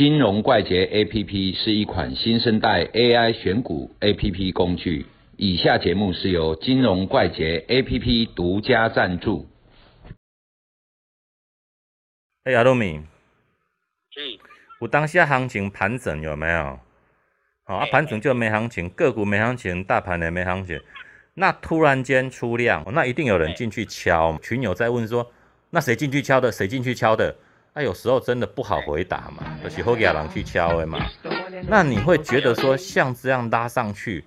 金融怪杰 APP 是一款新生代 AI 选股 APP 工具。以下节目是由金融怪杰 APP 独家赞助。哎，阿鲁米，是，有当下行情盘整有没有？好、啊，哎盘整就没行情，个股没行情，大盘也没行情。那突然间出量，那一定有人进去敲。群友在问说，那谁进去敲的？谁进去敲的？啊，有时候真的不好回答嘛，就是后给人去敲的嘛。那你会觉得说，像这样拉上去，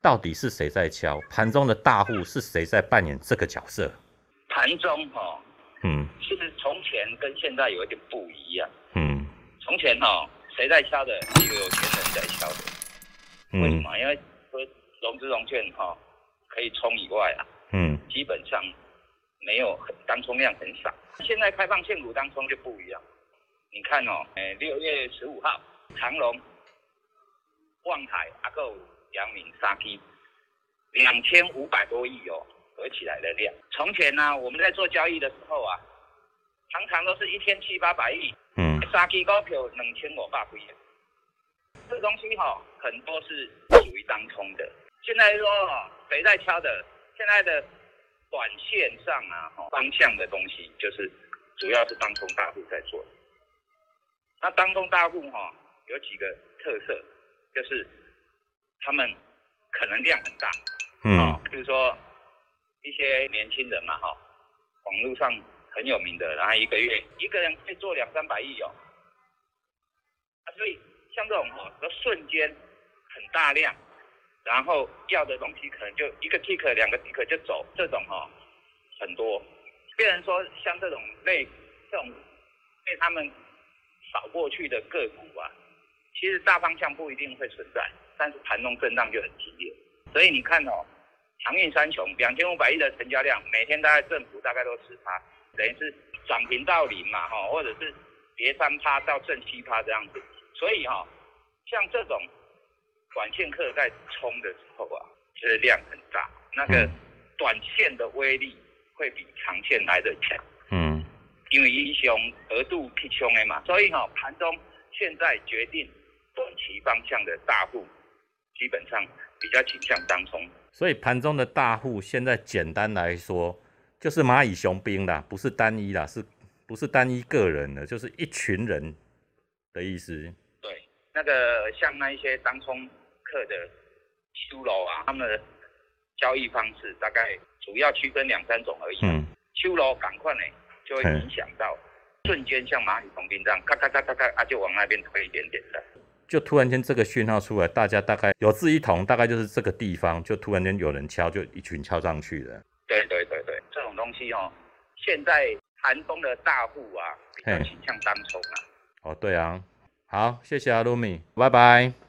到底是谁在敲？盘中的大户是谁在扮演这个角色？盘中哈、嗯其实从前跟现在有一点不一样。嗯从前哈、谁在敲的？是有钱人在敲的。为什嗯么？因为说融资融券哈、可以冲以外啊，嗯基本上没有很当冲量很少。现在开放现股当冲就不一样。你看哦，哎，六月十五号，长隆、望海、阿购、阳明、沙基，两千五百多亿哦，合起来的量。从前呢、我们在做交易的时候啊，常常都是一天七八百亿，嗯沙基股票两千五百几的。这东西哈、很多是属于当冲的。现在说哦，谁在敲的？现在的短线上啊，哈方向的东西就是主要是当中大户在做。那当中大户哈、有几个特色，就是他们可能量很大，嗯啊，比如说一些年轻人嘛，哈，网络上很有名的，然后一个月一个人可以做两三百亿哦，啊，所以像这种哦，都瞬间很大量，然后要的东西可能就一个 tick 两个 tick 就走，这种哦很多。别人说像这种类这种被他们扫过去的个股啊，其实大方向不一定会存在，但是盘中震荡就很激烈。所以你看哦，航运三雄两千五百亿的成交量，每天大概政府大概都十趴，等于是涨停到零嘛，哈，或者是跌三趴到正七趴这样子。所以哈、像这种短线客在冲的时候啊，其实量很大，那个嗯短线的威力会比长线来的强。嗯因为英雄额度去冲的嘛，所以哈、盘中现在决定短期方向的大户，基本上比较倾向当冲。所以盘中的大户现在简单来说，就是蚂蚁雄兵啦，不是单一啦，是不是单一个人的，就是一群人的意思。对，那个像那一些当冲客的修楼啊，他们的交易方式大概主要区分两三种而已。嗯修楼赶快呢，就会影响到瞬间像蚂蚁同兵这样，咔咔咔咔咔啊，就往那边推一点点的。就突然间这个讯号出来，大家大概有志一同，大概就是这个地方，就突然间有人敲，就一群敲上去了。对对对对，这种东西哦，现在寒冬的大户啊，比较嘿倾向单冲啊。哦，对啊，好，谢谢阿鲁米，拜拜。